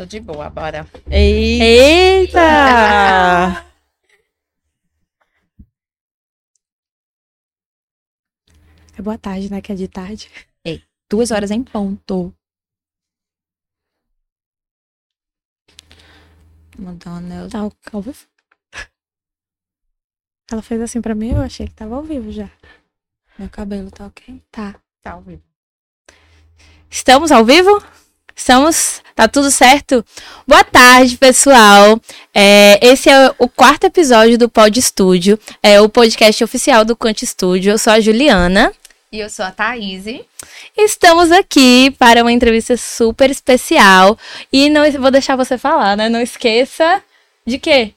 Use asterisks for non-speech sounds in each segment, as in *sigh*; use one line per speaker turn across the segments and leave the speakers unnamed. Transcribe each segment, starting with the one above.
Tô de boa, bora.
Eita! *laughs* É boa tarde, né? Que é de tarde.
Duas horas em ponto. Madonna,
Tá ao ao vivo? Ela fez assim pra mim, eu achei que tava ao vivo já.
meu cabelo tá ok?
Tá.
Tá ao vivo.
Estamos ao vivo? Estamos? Tá tudo certo? Boa tarde, pessoal. É, esse é o quarto episódio do Pod Studio, é o podcast oficial do Cante Studio. Eu sou a Juliana.
E eu sou a Thaís.
Estamos aqui para uma entrevista super especial. E não vou deixar você falar, né? Não esqueça de quê?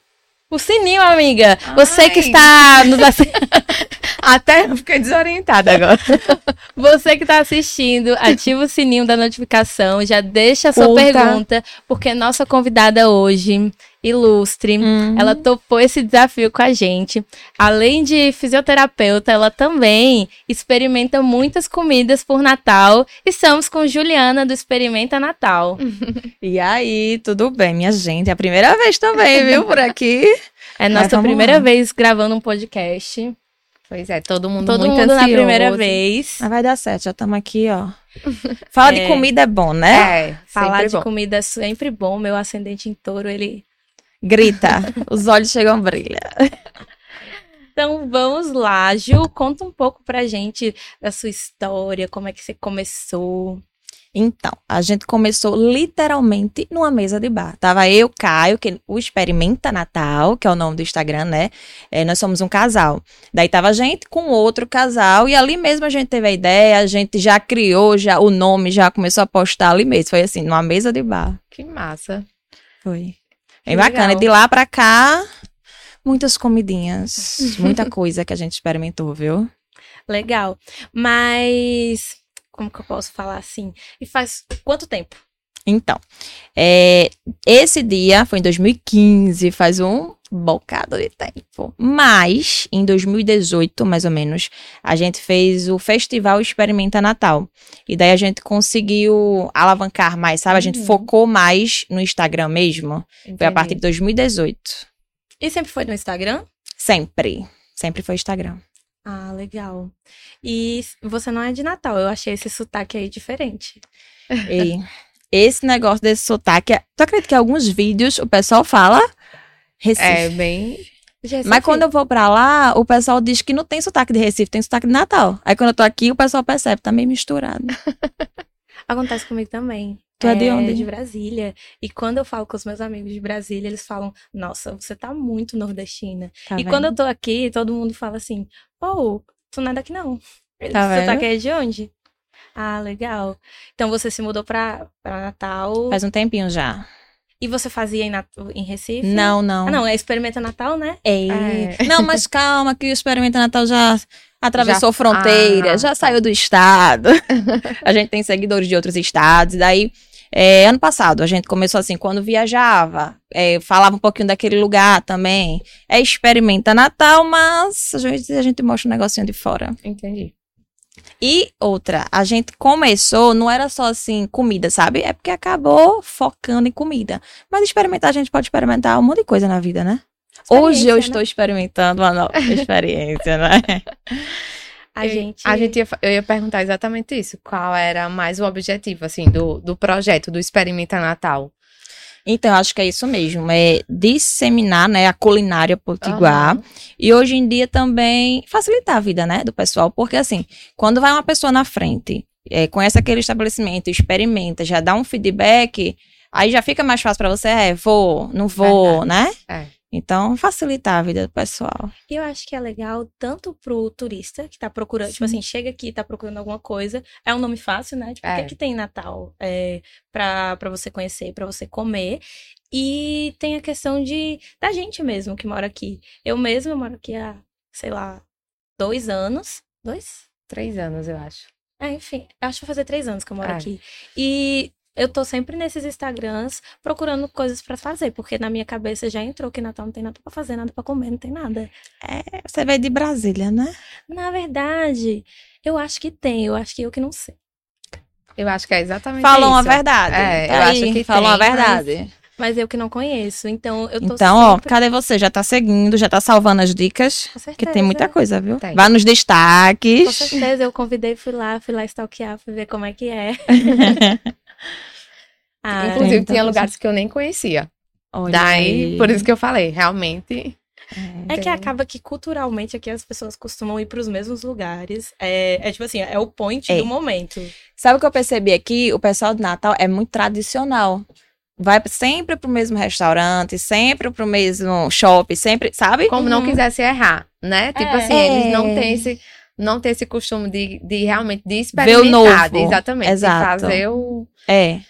O sininho, amiga. Você que
Ai.
está nos assi- *laughs*
Até eu fiquei desorientada agora. *laughs*
Você que está assistindo, ativa o sininho da notificação, já deixa a sua
Curta.
pergunta, porque nossa convidada hoje, ilustre,
Uhum.
ela topou esse desafio com a gente. Além de fisioterapeuta, ela também experimenta muitas comidas por Natal. Estamos com Juliana do Experimenta Natal. *laughs*
E aí, tudo bem, minha gente? É a primeira vez também, viu, por aqui.
É nossa primeira
lá.
vez gravando um podcast.
Pois é, todo mundo
Todo
muito
mundo na
ansioso.
primeira vez.
Mas vai dar certo, já estamos aqui, ó. Falar de
É.
comida é bom, né? É,
Falar de comida é sempre bom. Meu ascendente em touro, ele
Grita, *laughs* os olhos chegam a brilhar.
Então vamos lá, Ju, conta um pouco pra gente da sua história, como é que você começou.
Então, a gente começou literalmente numa mesa de bar. Tava eu, Caio, que o Experimenta Natal, que é o nome do Instagram, né? É, nós somos um casal. Daí tava a gente com outro casal e ali mesmo a gente teve a ideia, a gente já criou já o nome, já começou a postar ali mesmo. Foi assim, numa mesa de bar.
Que massa.
Foi. Bem bacana. E de lá pra cá, muitas comidinhas, muita *laughs* coisa que a gente experimentou, viu?
Legal. Mas como que eu posso falar assim? E faz quanto tempo?
Então, é, esse dia foi em 2015, faz um bocado de tempo. Mas, em 2018, mais ou menos, a gente fez o Festival Experimenta Natal. E daí a gente conseguiu alavancar mais, sabe? A gente
Uhum.
focou mais no Instagram mesmo. Foi a
Entendi.
partir de 2018.
E sempre foi no Instagram?
Sempre. Sempre foi Instagram.
Ah, legal. E você não é de Natal, eu achei esse sotaque aí diferente. *laughs*
E esse negócio desse sotaque. Tu acredita que em alguns vídeos o pessoal fala Recife?
É bem.
Mas quando eu vou pra lá, o pessoal diz que não tem sotaque de Recife, tem sotaque de Natal. Aí quando eu tô aqui, o pessoal percebe, tá meio misturado. *laughs*
Acontece comigo também.
Tu é de onde?
De Brasília. E quando eu falo com os meus amigos de Brasília, eles falam: Nossa, você tá muito nordestina.
Tá
e
vendo?
quando eu tô aqui, todo mundo fala assim: Pô, tu não é daqui não.
Tá
Você tá aqui de onde? Ah, legal. Então você se mudou pra, pra Natal.
Faz um tempinho já.
E você fazia em, em Recife?
Não, não.
Ah, não, é Experimenta Natal, né?
É.
É.
Não, mas calma, que o Experimenta Natal já atravessou
Já-
fronteira,
Ah,
já saiu do estado. *laughs* a gente tem seguidores de outros estados. E daí, é, ano passado, a gente começou assim, quando viajava, é, falava um pouquinho daquele lugar também. É Experimenta Natal, mas a gente, a gente mostra um negocinho de fora.
Entendi.
E outra, a gente começou, não era só assim, comida, sabe? É porque acabou focando em comida. Mas experimentar, a gente pode experimentar um monte de coisa na vida, né? Hoje eu
Experiência,
estou
né?
experimentando uma nova *laughs* experiência, né?
A
Eu-
gente.
A gente ia, eu ia perguntar exatamente isso. Qual era mais o objetivo, assim, do, do projeto, do Experimenta Natal?
Então, eu acho que é isso mesmo, é disseminar, né, a culinária potiguar.
Aham.
E hoje em dia também facilitar a vida, né, do pessoal, porque assim, quando vai uma pessoa na frente, é, conhece aquele estabelecimento, experimenta, já dá um feedback, aí já fica mais fácil pra você, é, vou, não vou, né?
É.
Então, facilitar a vida do pessoal.
Eu acho que é legal tanto pro turista que tá procurando, tipo assim, chega aqui e tá procurando alguma coisa. É um nome fácil, né? Tipo, o que,
É.
que tem em Natal é, pra, pra você conhecer, pra você comer. E tem a questão de da gente mesmo que mora aqui. Eu mesma eu moro aqui há, sei lá, dois anos. Dois?
Três anos, eu acho.
É, enfim, acho que vai fazer três anos que eu moro
É.
aqui. E eu tô sempre nesses Instagrams procurando coisas pra fazer, porque na minha cabeça já entrou que Natal não tem nada pra fazer, nada pra comer, não tem nada.
É, você veio de Brasília, né?
Na verdade, eu acho que tem, eu acho que eu que não sei.
Eu acho que é exatamente
Falou uma
isso.
verdade.
É,
Tá
eu
aí,
acho que
falou uma
tem,
verdade.
Mas eu que não conheço, então eu tô
Então, ó,
sempre...
cadê você? Já tá seguindo, já tá salvando as dicas?
Com certeza.
Que tem muita coisa, viu?
Tem.
Vai nos
Com
destaques.
certeza, eu convidei, fui lá, fui lá stalkear, fui ver como é que é. *laughs* Ah,
Inclusive,
então
tinha lugares que eu nem conhecia.
Olha
Daí,
aí.
por isso que eu falei, realmente.
É que
tem-
acaba que culturalmente aqui as pessoas costumam ir para os mesmos lugares. É, é tipo assim, é o point
É.
do momento.
Sabe o que eu percebi aqui? O pessoal do Natal é muito tradicional. Vai sempre pro mesmo restaurante, sempre pro mesmo shopping, sempre, sabe?
Como não
Uhum.
quisesse errar, né? Tipo
É.
assim, eles não
É.
têm esse. Não tem esse costume de, de realmente de
Ver o
experimentar.
novo.
Exatamente.
Exato.
Fazer o.
É.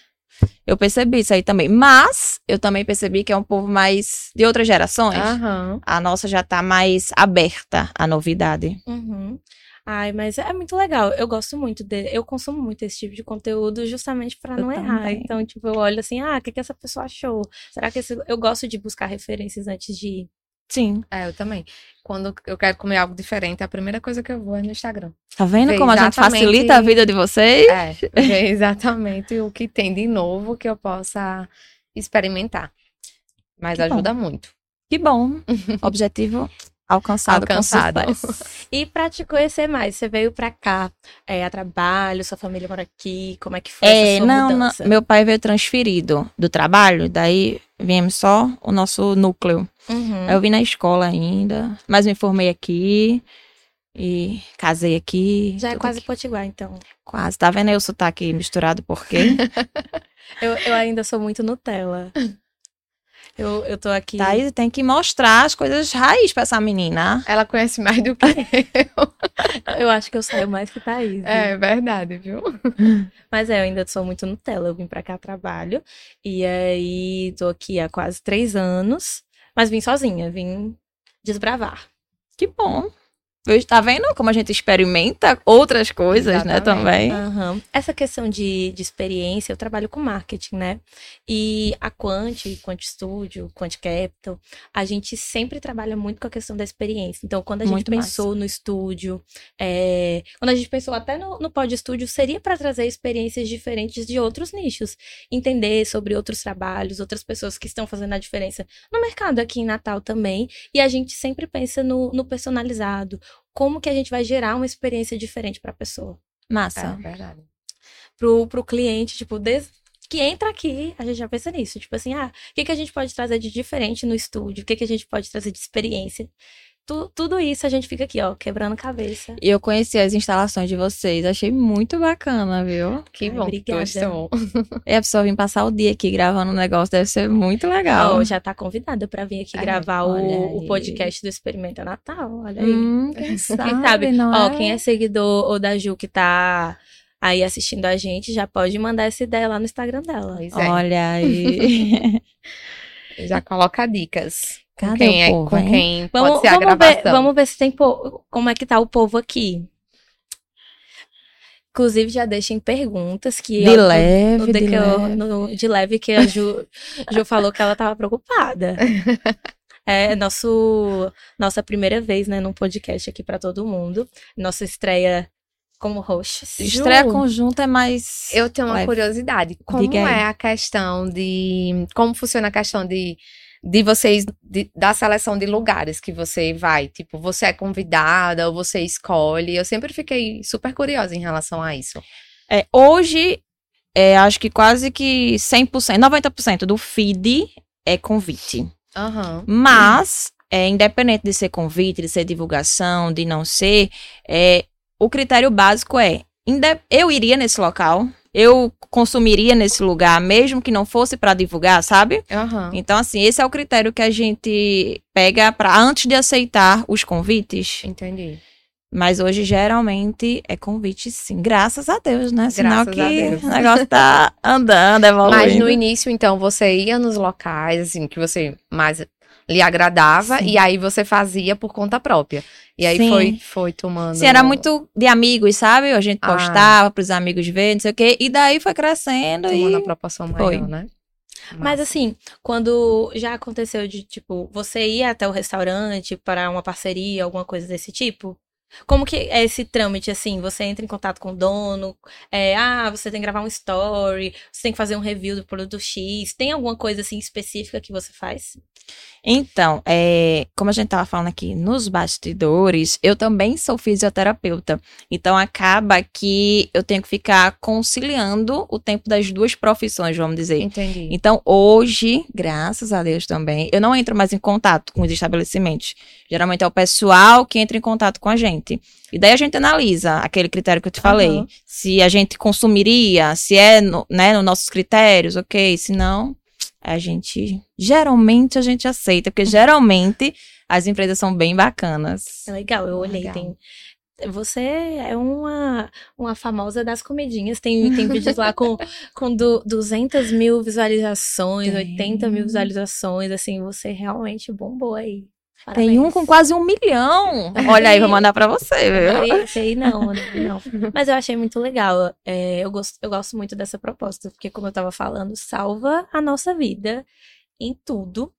Eu percebi isso aí também. Mas eu também percebi que é um povo mais de outras gerações.
Aham.
A nossa já tá mais aberta à novidade.
Uhum. Ai, mas é muito legal. Eu gosto muito de, eu consumo muito esse tipo de conteúdo justamente para não errar.
também.
Então, tipo, eu olho assim, ah, o que que essa pessoa achou? Será que esse... eu gosto de buscar referências antes de ir.
Sim.
É, eu também. Quando eu quero comer algo diferente, a primeira coisa que eu vou é no Instagram.
Tá vendo
Ver
como a gente facilita a vida de vocês?
É, ver exatamente o que tem de novo que eu possa experimentar. Mas
Que bom.
ajuda muito.
Que bom. *laughs* Objetivo alcançado,
Alcançado.
E pra te conhecer mais, você veio pra cá, é, a trabalho, sua família mora aqui, como é que foi
É,
essa
não, não,
mudança?
meu pai veio transferido do trabalho, daí viemos só o nosso núcleo.
Uhum.
Eu vim na escola ainda, mas me formei aqui e casei aqui.
Já é quase
aqui.
potiguar, então.
Quase. Tá vendo aí o sotaque misturado por quê? *laughs*
Eu, eu ainda sou muito Nutella. *laughs* Eu, eu tô aqui.
Thaís tem que mostrar as coisas raiz pra essa menina.
Ela conhece mais do que eu. *laughs*
Eu acho que eu saio mais que Thaís.
É verdade, viu? *laughs*
Mas é, eu ainda sou muito Nutella. Eu vim pra cá trabalho. E aí, tô aqui há quase três anos. Mas vim sozinha, vim desbravar.
Que bom. Tá vendo como a gente experimenta outras coisas, né,
Exatamente.
também?
Aham. Essa questão de, de experiência, eu trabalho com marketing, né? E a Quant, Quant Studio, Quant Capital, a gente sempre trabalha muito com a questão da experiência. Então, quando a gente
Muito
pensou no estúdio, é, quando a gente pensou até no, no Pod Studio, seria para trazer experiências diferentes de outros nichos. Entender sobre outros trabalhos, outras pessoas que estão fazendo a diferença no mercado aqui em Natal também. E a gente sempre pensa no, no personalizado. Como que a gente vai gerar uma experiência diferente para a pessoa?
É
Massa.
verdade.
pro, pro cliente, tipo, desde que entra aqui, a gente já pensa nisso. Tipo assim, ah, o que, que a gente pode trazer de diferente no estúdio? O que, que a gente pode trazer de experiência? Tu- tudo isso a gente fica aqui, ó, quebrando cabeça.
E eu conheci as instalações de vocês, achei muito bacana, viu?
Que
Ai,
bom que
obrigada.
gostou. *laughs*
E a pessoa vir passar o dia aqui gravando um negócio deve ser muito legal.
Já tá convidada pra vir aqui
É,
gravar o, o podcast do Experimenta Natal. Olha aí.
Hum, quem *laughs* sabe,
Quem sabe?
não
Ó,
é?
quem é seguidor ou da Ju que tá aí assistindo a gente, já pode mandar essa ideia lá no Instagram dela.
Pois é.
Olha aí. *laughs*
Já coloca dicas. Com
Cadê
quem,
o
é,
povo,
com
hein?
quem pode
Vamos,
ser a
vamos ver,
gravação.
vamos ver se tem como é que tá o povo aqui. Inclusive, já deixem perguntas que
De
eu-
leve,
de,
de
que eu-
leve.
no- de leve que a Ju, Ju falou que ela tava preocupada. *laughs* É nosso, nossa primeira vez, né, num podcast aqui pra todo mundo. Nossa estreia como hosts.
Estreia
Ju,
conjunta é mais.
Eu tenho uma
Leve.
curiosidade. Como
Diga aí.
é a questão de. Como funciona a questão de, de vocês, de- da seleção de lugares que você vai? Tipo, você é convidada ou você escolhe? Eu sempre fiquei super curiosa em relação a isso.
É, hoje, é, acho que quase que 100%, 90% do feed é convite.
Aham.
Mas, é, independente de ser convite, de ser divulgação, de não ser, é, o critério básico é: eu iria nesse local, eu consumiria nesse lugar, mesmo que não fosse para divulgar, sabe?
Aham.
Então, assim, esse é o critério que a gente pega para antes de aceitar os convites.
Entendi.
Mas hoje, geralmente, é convite, sim. Graças a Deus, né? Sinal
Graças
que o negócio tá andando, evoluindo.
Mas no início, então, você ia nos locais, assim, que você mais lhe agradava,
Sim.
e aí você fazia por conta própria. E aí
Sim.
foi, foi tomando.
Sim, era muito de amigos, sabe? A gente
Ah.
postava pros amigos ver, não sei o quê. E daí foi crescendo
tomando a
e...
proporção
Foi.
maior, né?
Mas assim, quando já aconteceu de, tipo, você ir até o restaurante para uma parceria, alguma coisa desse tipo? Como que é esse trâmite, assim? Você entra em contato com o dono, é, ah, você tem que gravar um story, você tem que fazer um review do produto X. Tem alguma coisa, assim, específica que você faz?
Então, é, como a gente estava falando aqui nos bastidores, eu também sou fisioterapeuta. Então, acaba que eu tenho que ficar conciliando o tempo das duas profissões, vamos dizer.
Entendi.
Então, hoje, graças a Deus também, eu não entro mais em contato com os estabelecimentos. Geralmente é o pessoal que entra em contato com a gente. E daí a gente analisa aquele critério que eu te falei.
Aham.
Se a gente consumiria, se é no, né, nos nossos critérios, ok. Se não, a gente. Geralmente a gente aceita, porque *laughs* geralmente as empresas são bem bacanas.
É legal, eu olhei,
Legal.
tem... Você é uma, uma famosa das comidinhas. Tem, tem vídeos lá com, *laughs* com du, 200 mil visualizações,
Tem.
80 mil visualizações. Assim, você realmente bombou aí.
Tem um com quase um milhão. Olha aí, vou mandar pra você, viu?
Esse aí não, não. Mas eu achei muito legal. É, eu, gosto, eu gosto muito dessa proposta, porque, como eu tava falando, salva a nossa vida em tudo.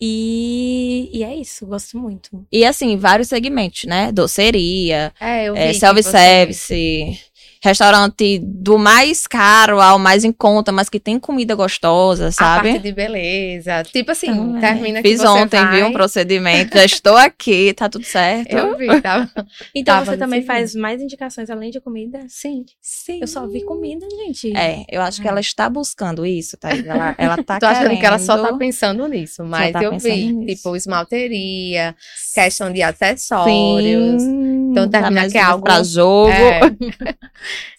E, e é isso, gosto muito.
E assim, vários segmentos, né? Doceria,
É,
é, self-service, restaurante do mais caro ao mais em conta, mas que tem comida gostosa,
A
sabe?
parte de beleza. Tipo assim,
Também.
termina que
Fiz
você
ontem,
vai...
viu, um procedimento. Já estou aqui, tá tudo certo.
Eu vi, tá? *laughs*
Então
Tava
você também faz mais indicações além de comida?
Sim.
Sim.
Eu só vi comida, gente.
É, eu acho que ela está buscando isso, tá? Ela, ela *laughs* tá
Tô achando que ela só tá pensando nisso, mas
tá
eu vi,
nisso.
tipo, esmalteria, questão de acessórios.
Sim,
Então termina
mais
que é algo-
pra jogo.
É, *laughs*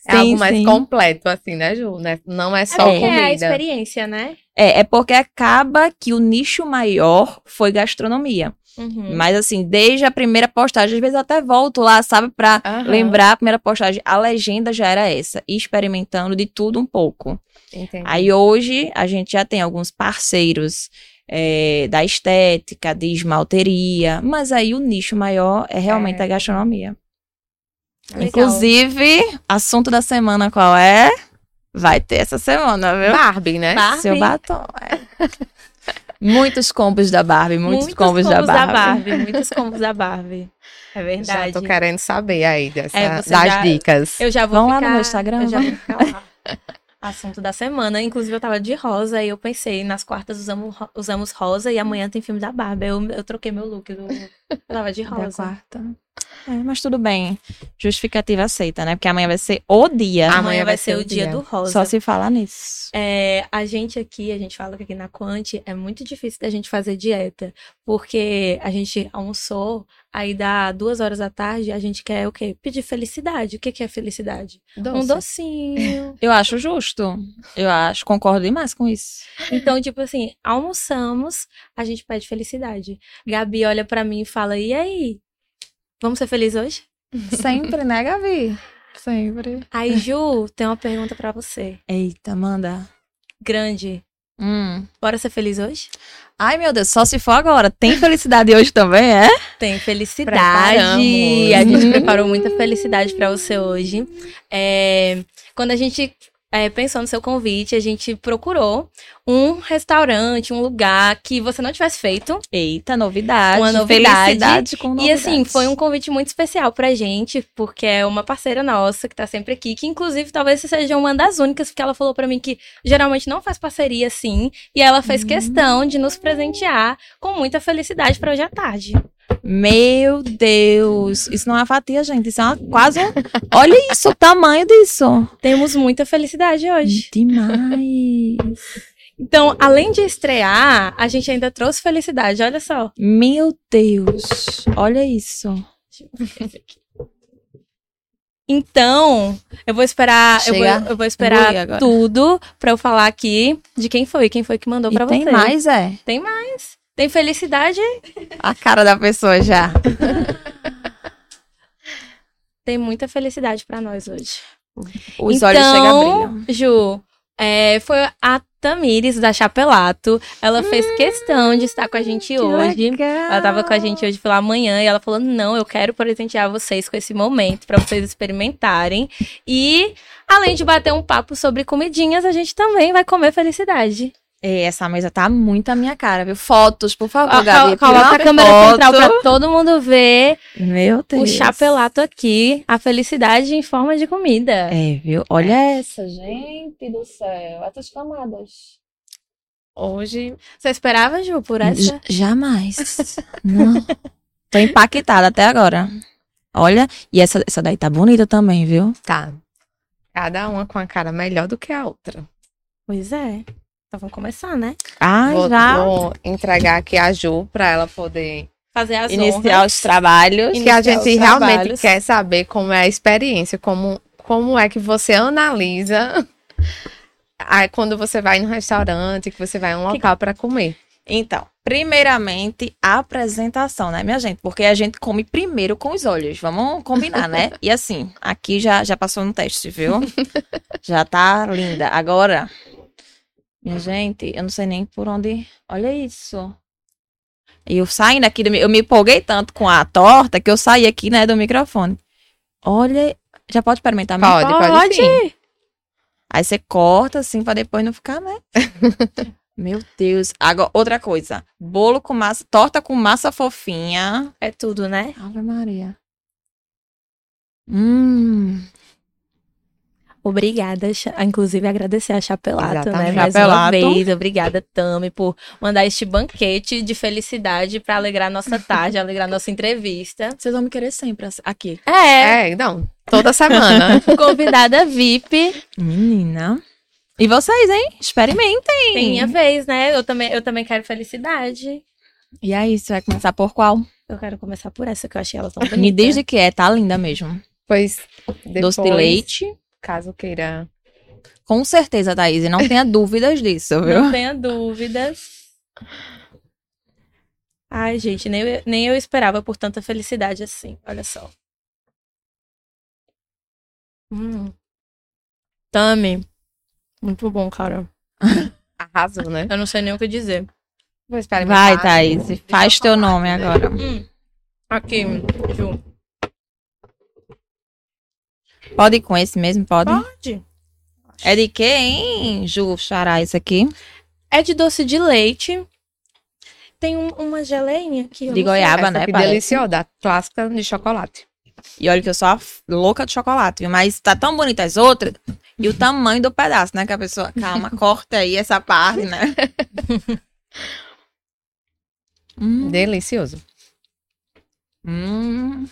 é
Sim,
algo mais
sim.
completo, assim, né, Ju? Né? Não é
É
só
porque é a
comida.
experiência, né?
É, é porque acaba que o nicho maior foi gastronomia.
Uhum.
Mas assim, desde a primeira postagem, às vezes eu até volto lá, sabe, pra
Aham,
lembrar a primeira postagem. A legenda já era essa, experimentando de tudo um pouco.
entendi.
Aí hoje a gente já tem alguns parceiros é, da estética, de esmalteria, mas aí o nicho maior é realmente
É.
a gastronomia.
Legal.
Inclusive, assunto da semana qual é? Vai ter essa semana, viu?
Barbie, né?
Barbie.
Seu batom. é. muitos combos da Barbie, muitos,
Muitos
combos, da Barbie.
Muitos combos da Barbie. É
Já
verdade.
tô querendo saber aí dessa,
É,
das
já-
dicas.
Eu já vou
Vão lá
ficar...
no meu Instagram,
Eu já vou ficar lá. Assunto da semana. Inclusive, eu tava de rosa e eu pensei, nas quartas usamos, usamos rosa e amanhã tem filme da Barbie. Eu, eu troquei meu look. Do... Eu tava de
Da
rosa.
quarta. É, mas tudo bem. Justificativa aceita, né? Porque amanhã vai ser o dia.
Amanhã
Amanhã
vai ser
ser
o
dia
dia.
do rosa.
Só se falar nisso.
É, a gente aqui, a gente fala que aqui na Quant é muito difícil da gente fazer dieta, porque a gente almoçou, aí dá duas horas da tarde, a gente quer o quê? Pedir felicidade. O que que é felicidade? Um docinho. *laughs*
Eu acho justo. Eu acho, concordo demais com isso.
Então, tipo assim, almoçamos, a gente pede felicidade. Gabi olha pra mim e fala: "E aí? Vamos ser felizes hoje?"
Sempre, né, Gabi? Sempre.
Aí, Ju, tem uma pergunta pra você.
Eita, manda.
Grande.
Hum.
Bora ser feliz hoje?
Ai, meu Deus, só se for agora. Tem felicidade hoje também, é?
Tem felicidade.
Preparamos.
A gente preparou muita felicidade pra você hoje. É, quando a gente é, pensou no seu convite, a gente procurou um restaurante, um lugar que você não tivesse feito.
Eita, novidade.
Uma novidade.
Com
E
novidades.
assim, foi um convite muito especial pra gente, porque é uma parceira nossa que tá sempre aqui, que inclusive talvez seja uma das únicas, porque ela falou pra mim que geralmente não faz parceria assim, e ela fez questão de nos presentear com muita felicidade pra hoje à tarde.
Meu Deus. Isso não é uma fatia, gente. Isso é uma, quase um... Olha isso, o tamanho disso.
Temos muita felicidade hoje.
Demais.
Então, além de estrear, a gente ainda trouxe felicidade, olha só.
Meu Deus. Olha isso.
Então, eu vou esperar, eu vou, eu vou esperar tudo pra eu falar aqui de quem foi, quem foi que mandou
E
pra
tem
você.
mais, é?
Tem mais. Tem felicidade,
A cara da pessoa já.
tem muita felicidade pra nós hoje.
Os olhos chegam a
então,
brilhar.
Ju, é, foi a Tamires da Chapelato. Ela fez questão de estar com a gente hoje. Ela tava com a gente hoje pela manhã e ela falou: Não, eu quero presentear vocês com esse momento pra vocês experimentarem. E, além de bater um papo sobre comidinhas, a gente também vai comer felicidade.
Ei, essa mesa tá muito a minha cara, viu? Fotos, por favor,
Ó,
Gabi.
col- Coloca a câmera
foto.
central pra todo mundo ver
Meu Deus.
o chapelato aqui. A felicidade em forma de comida.
É, viu? Olha essa, gente do céu. Essas camadas.
Hoje,
Você esperava, Ju, por essa?
J- Jamais. *laughs* Não. Tô impactada até agora. Olha, e essa, essa daí tá bonita também, viu?
tá. Cada uma com a cara melhor do que a outra.
Pois é. Então vamos começar, né?
Ai,
vou,
já.
vou entregar aqui a Ju pra ela poder.
Fazer as
Iniciar
honras.
os trabalhos.
Que a
Iniciar
gente realmente
trabalhos.
quer saber como é a experiência, como, como é que você analisa *laughs* aí quando você vai no restaurante, que você vai a um local pra comer.
Então, primeiramente, a apresentação, né, minha gente? Porque a gente come primeiro com os olhos. Vamos combinar, né? *laughs* E assim, aqui já, já passou no teste, viu? *laughs* já tá linda. Agora, minha gente, eu não sei nem por onde. Olha isso. E eu saindo aqui, do eu me empolguei tanto com a torta que eu saí aqui, né, do microfone. Olha, já pode experimentar mesmo?
Pode, pode, sim.
Aí você corta assim pra depois não ficar, né? *laughs* Meu Deus. Agora, outra coisa. Bolo com massa, torta com massa fofinha.
É tudo, né?
Ave Maria. Hum.
Obrigada, inclusive agradecer a Chapelato, né?
Exatamente.
Mais
Chapelato.
uma vez. Obrigada, Tami, por mandar este banquete de felicidade pra alegrar nossa tarde, alegrar nossa entrevista.
Vocês vão me querer sempre aqui.
É,
É, não, toda semana. *laughs*
convidada VIP.
Menina. E vocês, hein? Experimentem.
Tem minha vez, né? Eu também, eu também quero felicidade.
E aí, você vai começar por qual?
Eu quero começar por essa, que eu achei ela tão bonita.
Me diz de que é, tá linda mesmo.
Pois, depois,
Doce de leite.
Caso queira.
Com certeza, Thaís. E não tenha *laughs* dúvidas disso, viu?
Não tenha dúvidas. Ai, gente, nem eu, nem eu esperava por tanta felicidade assim. Olha só. Hum. Tami. Muito bom, cara. *laughs*
Arrasou, né?
Eu não sei nem o que dizer.
Vai, Thaís. Faz teu nome agora.
Hum. Aqui, Ju.
Pode ir com esse mesmo? Pode?
Pode.
É de quê, hein, Ju Xará, isso aqui?
É de doce de leite. Tem um- uma geleinha aqui. eu
De goiaba, né? parece.
deliciosa, clássica de chocolate.
E olha que eu sou louca de chocolate, viu? Mas tá tão bonita as outras. E o tamanho do pedaço, né? Que a pessoa, calma, *laughs* corta aí essa parte, né? hum,
Delicioso.
hum,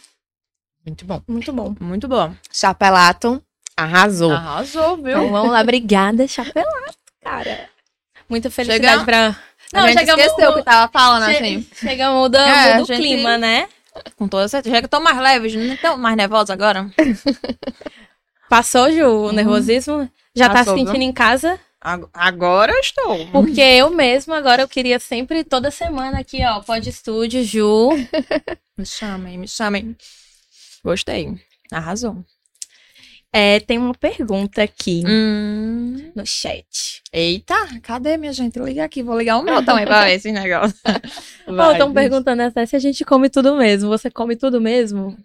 Muito bom.
Muito bom.
muito bom.
Chapelato, arrasou.
Arrasou, viu?
Então vamos lá, obrigada, Chapelato, cara. Muita felicidade
Chega-
pra.
a gente esqueceu o que tava falando,
Che-
assim.
Chegamos do,
É,
do
gente-
clima, né?
Com toda certeza. Já que eu tô mais leve, não tô mais nervosa agora. *laughs*
Passou, Ju, o nervosismo? Já tá
Passou,
se sentindo
viu?
em casa?
Ag- Agora eu estou.
Porque eu mesma, agora eu queria sempre, toda semana aqui, ó, pode estúdio, Ju. *laughs*
Me chamem, me chamem. Gostei. Arrasou.
É, tem uma pergunta aqui
Hum.
no chat.
Eita, cadê, minha gente? Liga aqui, vou ligar o meu também pra ver esse negócio.
Estão perguntando até se a gente come tudo mesmo. Você come tudo mesmo?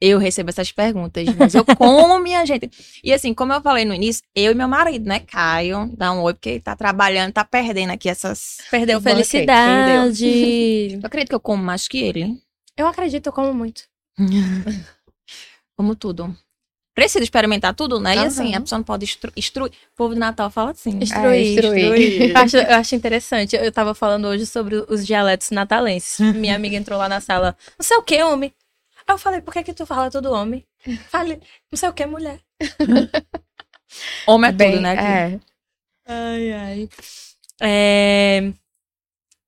Eu recebo essas perguntas, mas eu como, minha gente. E assim, como eu falei no início, eu e meu marido, né, Caio, dá um oi, porque ele tá trabalhando, tá perdendo aqui essas...
Perdeu felicidade. *laughs*
Eu acredito que eu como mais que ele.
eu acredito, eu como muito. *laughs*
Como tudo. Preciso experimentar tudo, né? E assim, a pessoa não pode instru- instruir. O povo do Natal fala assim.
Instruir,
instruir. *laughs*
Eu acho, eu acho interessante. Eu tava falando hoje sobre os dialetos natalenses. *laughs* Minha amiga entrou lá na sala. Não sei o que, homem. Aí eu falei, por que que tu fala tudo homem? Falei, não sei o que, mulher.
Homem é
Bem,
tudo, né? aqui.
É.
Ai, ai. É...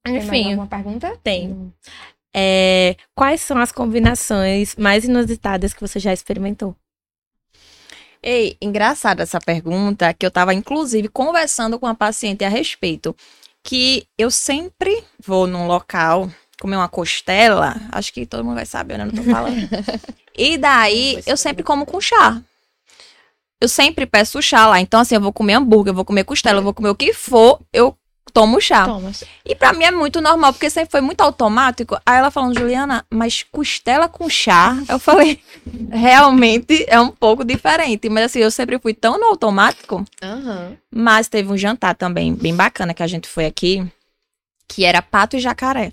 Tem
Enfim,
alguma pergunta?
tem. É, Quais são as combinações mais inusitadas que você já experimentou?
Ei, engraçada essa pergunta, que eu tava inclusive conversando com a paciente a respeito. Que eu sempre vou num local comer uma costela, acho que todo mundo vai saber, né? Não tô *laughs* falando. e daí, eu sempre como com chá. Eu sempre peço chá lá. Então, assim, eu vou comer hambúrguer, eu vou comer costela, eu vou comer o que for, eu tomo chá.
Toma.
E pra mim é muito normal, porque sempre foi muito automático. Aí ela falando, Juliana, mas costela com chá? Eu falei, *laughs* realmente é um pouco diferente. Mas assim, eu sempre fui tão no automático.
Aham.
Mas teve um jantar também bem bacana que a gente foi aqui, que era pato e jacaré.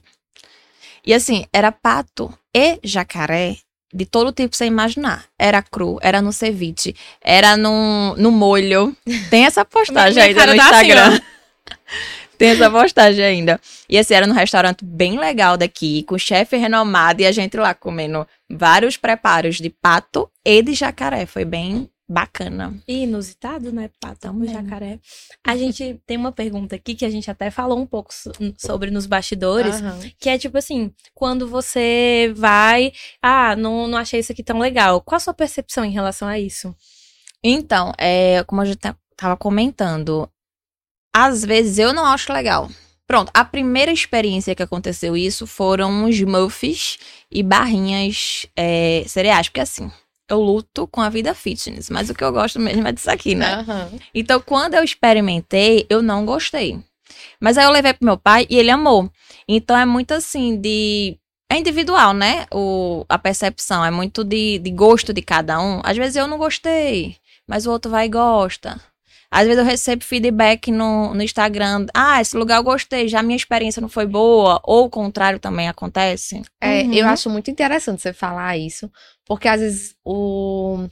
E assim, era pato e jacaré de todo tipo você imaginar. Era cru, era no ceviche, era no, no molho. Tem essa *laughs* postagem ainda
cara
no
tá assim,
Instagram. *laughs* Tem essa postagem ainda. E assim, era num restaurante bem legal daqui, com chefe renomado, e a gente lá comendo vários preparos de pato e de jacaré. Foi bem bacana.
E inusitado, né? Pato
Também.
jacaré. A gente tem uma pergunta aqui que a gente até falou um pouco so- sobre nos bastidores.
Aham.
Que é tipo assim, quando você vai, ah, não, não achei isso aqui tão legal. Qual a sua percepção em relação a isso?
Então, é, como a gente ta- tava comentando, às vezes eu não acho legal. Pronto, a primeira experiência que aconteceu isso foram os muffs e barrinhas é, cereais, porque assim, eu luto com a vida fitness, mas o que eu gosto mesmo é disso aqui, né?
Aham.
Então, quando eu experimentei, eu não gostei. Mas aí eu levei pro meu pai e ele amou. Então é muito assim de. É individual, né? O, a percepção. É muito de, de gosto de cada um. Às vezes eu não gostei, mas o outro vai e gosta. Às vezes eu recebo feedback no, no Instagram. Ah, esse lugar eu gostei, já a minha experiência não foi boa. Ou o contrário também acontece.
É,
Uhum.
eu acho muito interessante você falar isso, porque às vezes o,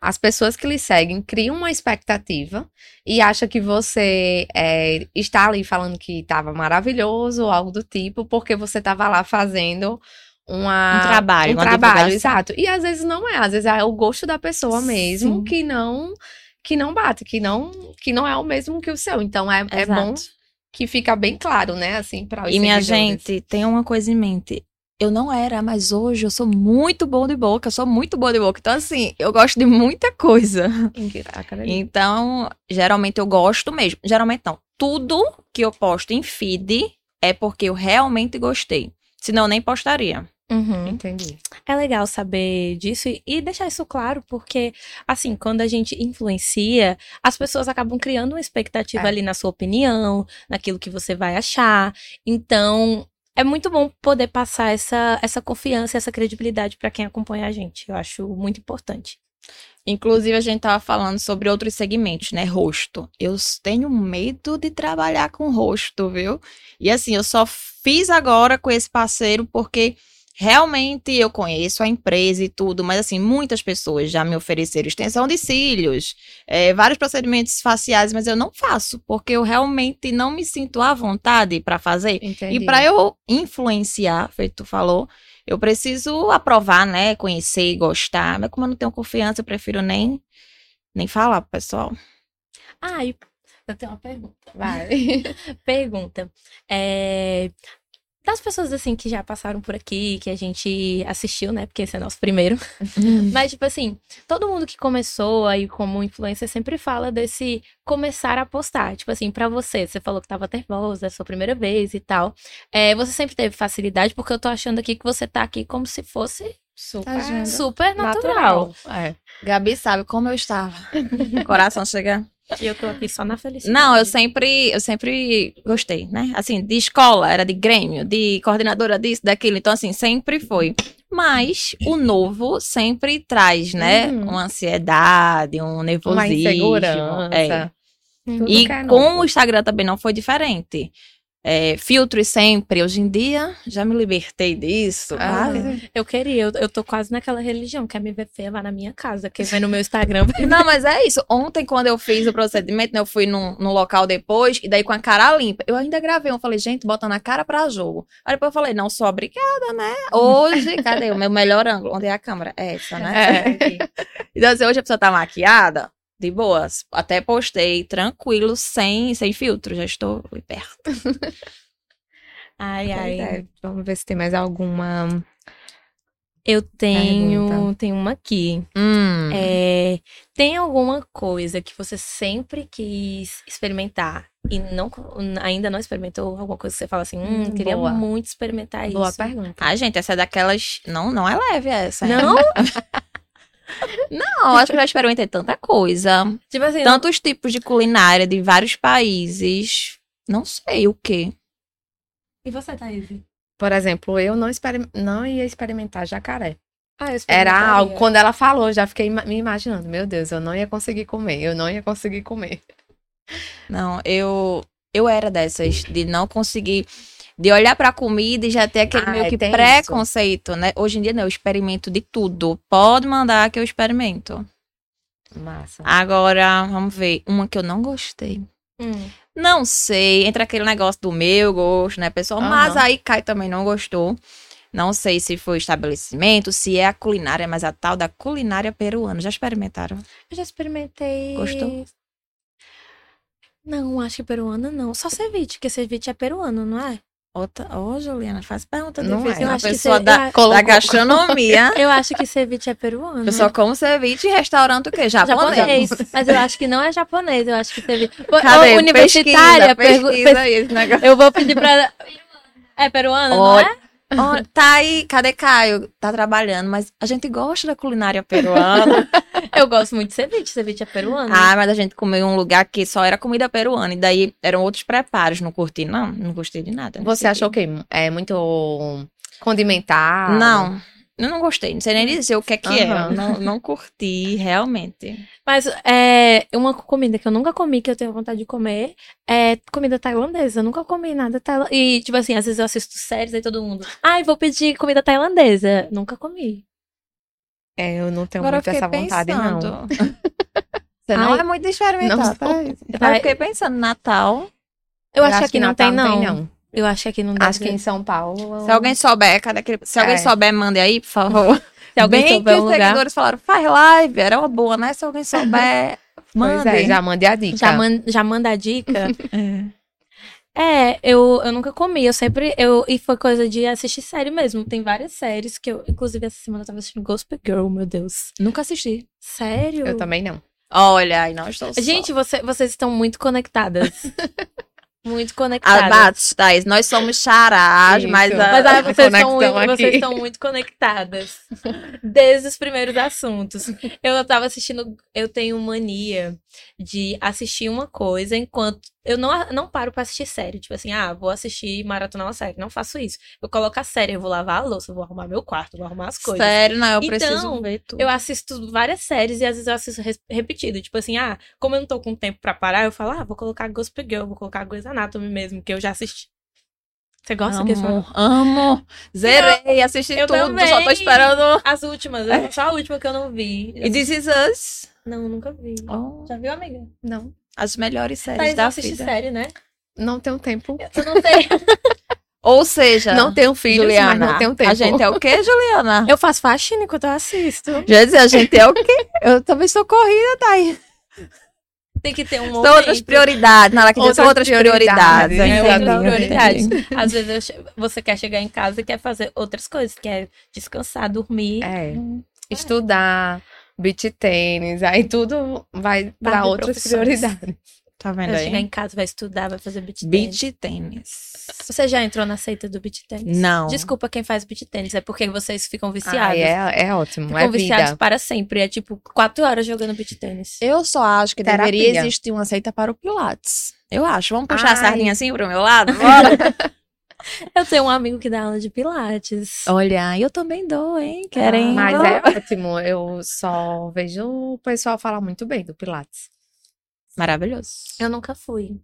as pessoas que lhe seguem criam uma expectativa e acham que você é, está ali falando que estava maravilhoso ou algo do tipo, porque você estava lá fazendo uma,
Um trabalho,
um
uma
trabalho,
divulgação.
exato. E às vezes não é, às vezes é o gosto da pessoa mesmo
Sim.
que não que não bate, que não que não é o mesmo que o seu. Então é, é bom que fica bem claro, né, assim, para
E minha gente, tem uma coisa em mente. Eu não era, mas hoje eu sou muito bom de boca, eu sou muito boa de boca. Então, assim, eu gosto de muita coisa.
Acredito.
Então, geralmente eu gosto mesmo. Geralmente não. Tudo que eu posto em feed é porque eu realmente gostei. Senão eu nem postaria.
Uhum.
Entendi.
É legal saber disso e, e deixar isso claro, porque, assim, quando a gente influencia, as pessoas acabam criando uma expectativa
É.
ali na sua opinião, naquilo que você vai achar. Então, é muito bom poder passar essa, essa confiança, essa credibilidade para quem acompanha a gente. Eu acho muito importante.
Inclusive, a gente tava falando sobre outros segmentos, né? Rosto. Eu tenho medo de trabalhar com rosto, viu? E assim, eu só fiz agora com esse parceiro porque realmente eu conheço a empresa e tudo, mas assim, muitas pessoas já me ofereceram extensão de cílios, é, vários procedimentos faciais, mas eu não faço, porque eu realmente não me sinto à vontade para fazer.
Entendi.
E para eu influenciar, feito tu falou, eu preciso aprovar, né? Conhecer e gostar. Mas como eu não tenho confiança, eu prefiro nem, nem falar pro pessoal.
Ah, eu tenho uma pergunta.
Vai. *laughs* *laughs*
Pergunta. É, Das pessoas, assim, que já passaram por aqui, que a gente assistiu, né? Porque esse é nosso primeiro. Mas, tipo assim, todo mundo que começou aí como influencer sempre fala desse começar a postar. Tipo assim, pra você, você falou que tava nervosa, é sua primeira vez e tal. É, você sempre teve facilidade, porque eu tô achando aqui que você tá aqui como se fosse
Super.
Tá
super natural.
É.
Gabi sabe como eu estava. *laughs* Coração chega.
E eu tô aqui só na felicidade.
Não, eu sempre, eu sempre gostei, né? Assim, de escola, era de grêmio, de coordenadora disso, daquilo. Então, assim, sempre foi. Mas o novo sempre traz, né?
Uhum.
Uma ansiedade, um nervosismo.
Uma insegurança.
É.
Tudo
E
é
com
novo.
o Instagram também não foi diferente. É, filtros sempre. Hoje em dia, já me libertei disso.
Ah.
Eu queria, eu, eu tô quase naquela religião, quer me ver feia, vai na minha casa. Quem vai no meu Instagram vai *laughs*
Não, mas é isso. Ontem, quando eu fiz o procedimento, né, eu fui num, num local depois, e daí com a cara limpa. Eu ainda gravei, eu falei, gente, botando a cara pra jogo. Aí depois eu falei, não, sou obrigada, né? Hoje, cadê o meu melhor ângulo? Onde é a câmera? É essa, né? Então, assim, hoje a pessoa tá maquiada, de boas. Até postei, tranquilo, sem, sem filtro, já estou liberta. *laughs*
Ai, ai.
É, Vamos ver se tem mais alguma.
Eu tenho,
Pergunta.
tenho uma aqui.
Hum.
É, tem alguma coisa que você sempre quis experimentar e não, ainda não experimentou? Alguma coisa que você fala assim, hum,
Hum,
queria
boa.
muito experimentar
Boa
isso.
pergunta.
Ah, gente, essa é daquelas. Não, não é leve essa.
Não? *laughs*
Não, acho que eu já experimentei tanta coisa.
tipo assim,
Tantos tipos de culinária de vários países. Não sei o quê.
E você, Thaís?
Por exemplo, eu não, experim- não ia experimentar jacaré.
Ah, eu
Era algo, quando ela falou, eu já fiquei me imaginando, meu Deus, eu não ia conseguir comer, eu não ia conseguir comer.
Não, eu eu era dessas de não conseguir de olhar pra comida e já ter aquele
Ah,
meio
é,
que preconceito, né? Hoje em dia não, eu experimento de tudo. Pode mandar que eu experimento.
Massa.
Agora, vamos ver, uma que eu não gostei.
Hum.
Não sei, entra aquele negócio do meu gosto, né, pessoal? Mas
Aham.
aí Kai também não gostou. Não sei se foi o estabelecimento, se é a culinária, mas a tal da culinária peruana. Já experimentaram?
Eu já experimentei.
Gostou?
Não, acho que peruana não. Só ceviche, porque ceviche é peruano, não é?
Outra... Ô, Juliana, faz pergunta
Não
difícil.
é.
Eu acho que
pessoa
cê-
da,
eu-
da gastronomia. *laughs*
Eu acho que ceviche é peruano.
Eu só como ceviche em restaurante o quê? Japonês.
japonês. Mas eu acho que não é japonês, eu acho que ceviche. *laughs*
Cadê?
ô, Universitária,
pesquisa,
pergu-
pesquisa aí esse negócio.
Eu vou pedir pra. É peruano, não
Olha,
é?
Ó, tá aí, cadê Caio? Tá trabalhando, mas a gente gosta da culinária peruana. *laughs*
Eu gosto muito de ceviche, ceviche é peruano.
ah, mas a gente comeu em um lugar que só era comida peruana. E daí eram outros preparos. Não curti, não. Não gostei de nada.
Você achou o quê? É muito condimentado?
Não, eu não gostei. Não sei nem dizer o que é que é.
Aham.
Eu Não, não curti, realmente.
Mas é uma comida que eu nunca comi, que eu tenho vontade de comer, é comida tailandesa. Eu nunca comi nada tailandesa. E, tipo assim, às vezes eu assisto séries aí todo mundo. Ai, vou pedir comida tailandesa. Nunca comi.
É, eu não tenho
Agora eu
muito essa vontade, não.
pensando. *laughs* Você não
Ai,
é muito experimentar,
não
tá? Eu fiquei pensando, Natal.
Eu, acho que aqui não
Natal
tem, não.
não.
Eu acho que aqui não deve
Acho que em São Paulo.
Se alguém souber, cadê aquele... Se alguém
É.
souber, mande aí, por favor. *laughs*
Se alguém
Bem
souber
que
um
os
lugar.
seguidores falaram, faz live, era uma boa, né? Se alguém souber,
Pois
mande.
é, já mande a dica.
Já, man- já manda a dica.
É. *laughs*
É, eu, eu nunca comi, eu sempre. Eu, e foi coisa de assistir série mesmo. Tem várias séries que eu. Inclusive, essa semana eu tava assistindo Gospel Girl, meu Deus.
Nunca assisti.
Sério?
Eu também não.
Olha, aí estou só.
Gente, você- vocês estão muito conectadas. *laughs* muito conectadas.
Abates, Thaís, nós somos charás, mas... A...
Mas ah, vocês, estão muito,
aqui.
vocês estão muito conectadas. Desde os primeiros assuntos. Eu tava assistindo. Eu tenho mania de assistir uma coisa enquanto. Eu não, não paro pra assistir série. Tipo assim, ah, vou assistir maratonar uma série. Não faço isso. Eu coloco a série, eu vou lavar a louça, eu vou arrumar meu quarto, eu vou arrumar as coisas.
Sério, não, eu
Então,
preciso ver tudo.
Eu assisto várias séries e às vezes eu assisto repetido. Tipo assim, ah, como eu não tô com tempo pra parar, eu falo, ah, vou colocar Gospel Girl, vou colocar Grey's Anatomy mesmo, que eu já assisti. Você gosta de Grey's
Amo, amo. Zerei, assisti
eu
tudo,
também.
só tô esperando.
As últimas, só a última que eu não vi.
E This Is Us.
Não, nunca vi.
Oh,
Já viu, amiga?
Não.
As melhores séries
Thaís não
da
assiste
vida.
série, né?
Não tenho tempo.
Eu não sei. *laughs*
Ou seja,
Não tenho filhos,
Juliana,
mas não tenho tempo.
a gente é o quê, Juliana?
Eu faço faxina enquanto eu assisto. *laughs*
Já dizer, a gente é o quê? Eu também sou corrida, Thaís.
Tem que ter um
São
momento.
outras prioridades. Na hora que diz, são outras
Outras
prioridades.
prioridades,
É, outras prioridades. Às vezes eu che- você quer chegar em casa e quer fazer outras coisas, quer descansar, dormir.
É. Estudar, beach tênis, aí tudo vai
Barbie
outras
profissões.
prioridades. *laughs*
Tá vendo
Vai chegar em casa, vai estudar, vai fazer beat tênis.
Beach tênis.
Você já entrou na seita do beat tênis?
Não.
Desculpa quem faz beat tênis, é porque vocês ficam viciados.
Ai, é, é ótimo,
ficam
é
viciados
vida.
para sempre. É tipo quatro horas jogando beat tênis.
Eu só acho que
Terapia.
deveria existir uma seita para o Pilates. Eu acho. Vamos puxar a
Ai.
sardinha assim pro meu lado? *laughs* Bora. *laughs*
Eu tenho um amigo que dá aula de pilates.
Olha, eu também dou, hein? Querem?
Mas é ótimo, eu só vejo o pessoal falar muito bem do Pilates.
Maravilhoso.
Eu nunca fui.